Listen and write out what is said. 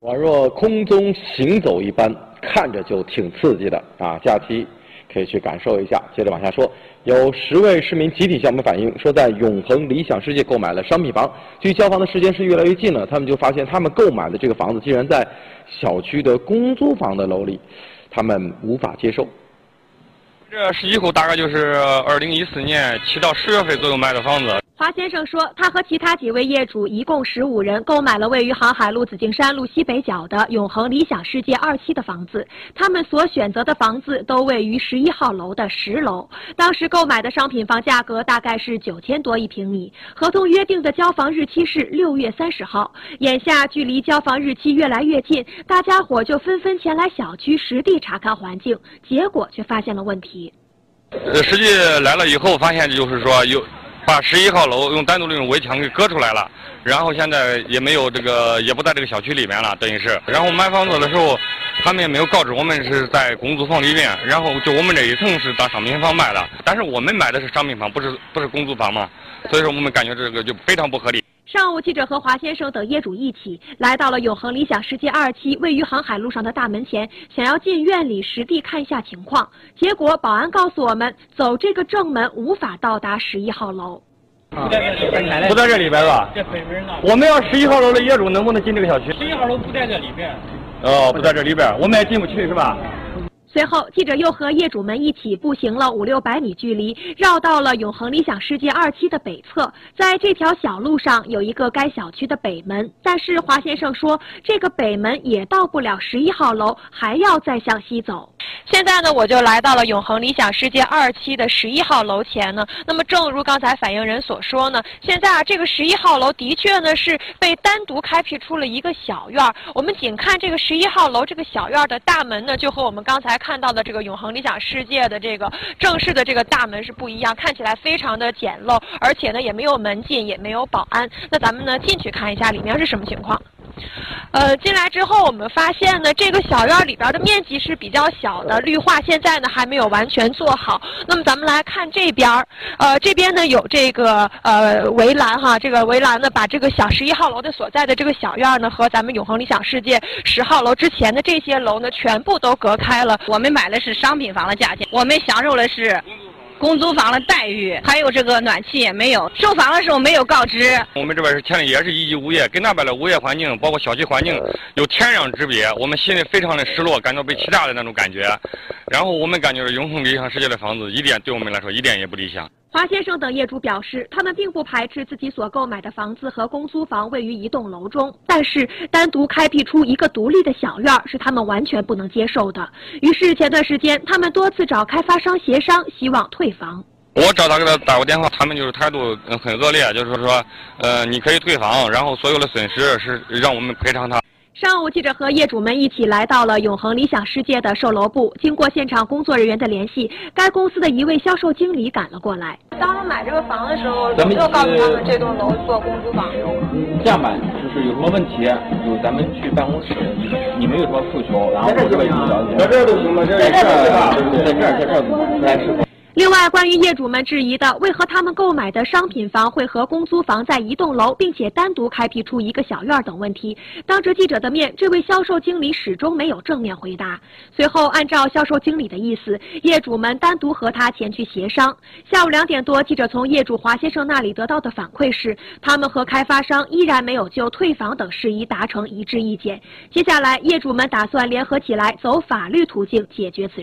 宛若空中行走一般，看着就挺刺激的啊！假期可以去感受一下。接着往下说，有十位市民集体向我们反映说，在永恒理想世界购买了商品房，距交房的时间是越来越近了，他们就发现他们购买的这个房子竟然在小区的公租房的楼里，他们无法接受。这十几户大概就是二零一四年七到十月份左右买的房子。华先生说，他和其他几位业主一共十五人购买了位于航海路紫金山路西北角的永恒理想世界二期的房子。他们所选择的房子都位于十一号楼的十楼。当时购买的商品房价格大概是九千多一平米，合同约定的交房日期是六月三十号。眼下距离交房日期越来越近，大家伙就纷纷前来小区实地查看环境，结果却发现了问题。呃，实际来了以后，发现就是说有。把十一号楼用单独的用围墙给隔出来了，然后现在也没有这个，也不在这个小区里面了，等于是。然后买房子的时候，他们也没有告知我们是在公租房里面，然后就我们这一层是当商品房卖的，但是我们买的是商品房，不是不是公租房嘛，所以说我们感觉这个就非常不合理。上午，记者和华先生等业主一起来到了永恒理想世界二期位于航海路上的大门前，想要进院里实地看一下情况。结果保安告诉我们，走这个正门无法到达十一号楼。不在这里边，不在这里边是吧？在北门呢。我们要十一号楼的业主能不能进这个小区？十一号楼不在这里边。哦，不在这里边，我们也进不去是吧？随后，记者又和业主们一起步行了五六百米距离，绕到了永恒理想世界二期的北侧。在这条小路上有一个该小区的北门，但是华先生说，这个北门也到不了十一号楼，还要再向西走。现在呢，我就来到了永恒理想世界二期的十一号楼前呢。那么，正如刚才反映人所说呢，现在啊，这个十一号楼的确呢是被单独开辟出了一个小院儿。我们仅看这个十一号楼这个小院儿的大门呢，就和我们刚才。看到的这个永恒理想世界的这个正式的这个大门是不一样，看起来非常的简陋，而且呢也没有门禁，也没有保安。那咱们呢进去看一下里面是什么情况。呃，进来之后我们发现呢，这个小院里边的面积是比较小的，绿化现在呢还没有完全做好。那么咱们来看这边，呃，这边呢有这个呃围栏哈，这个围栏呢把这个小十一号楼的所在的这个小院呢和咱们永恒理想世界十号楼之前的这些楼呢全部都隔开了。我们买的是商品房的价钱，我们享受的是。公租房的待遇，还有这个暖气也没有，收房的时候没有告知。我们这边是签的也是一级物业，跟那边的物业环境，包括小区环境有天壤之别，我们心里非常的失落，感到被欺诈的那种感觉。然后我们感觉永恒理想世界的房子一点对我们来说一点也不理想。华先生等业主表示，他们并不排斥自己所购买的房子和公租房位于一栋楼中，但是单独开辟出一个独立的小院是他们完全不能接受的。于是前段时间，他们多次找开发商协商，希望退房。我找他给他打过电话，他们就是态度很恶劣，就是说，呃，你可以退房，然后所有的损失是让我们赔偿他。上午，记者和业主们一起来到了永恒理想世界的售楼部。经过现场工作人员的联系，该公司的一位销售经理赶了过来。当时买这个房的时候，咱们就告诉他们这栋楼做公租房？这样吧，就是有什么问题，就咱们去办公室，你们有什么诉求，然后我这边了解。在这都行吗？在这儿，在这儿，在这儿来是否？另外，关于业主们质疑的为何他们购买的商品房会和公租房在一栋楼，并且单独开辟出一个小院等问题，当着记者的面，这位销售经理始终没有正面回答。随后，按照销售经理的意思，业主们单独和他前去协商。下午两点多，记者从业主华先生那里得到的反馈是，他们和开发商依然没有就退房等事宜达成一致意见。接下来，业主们打算联合起来，走法律途径解决此事。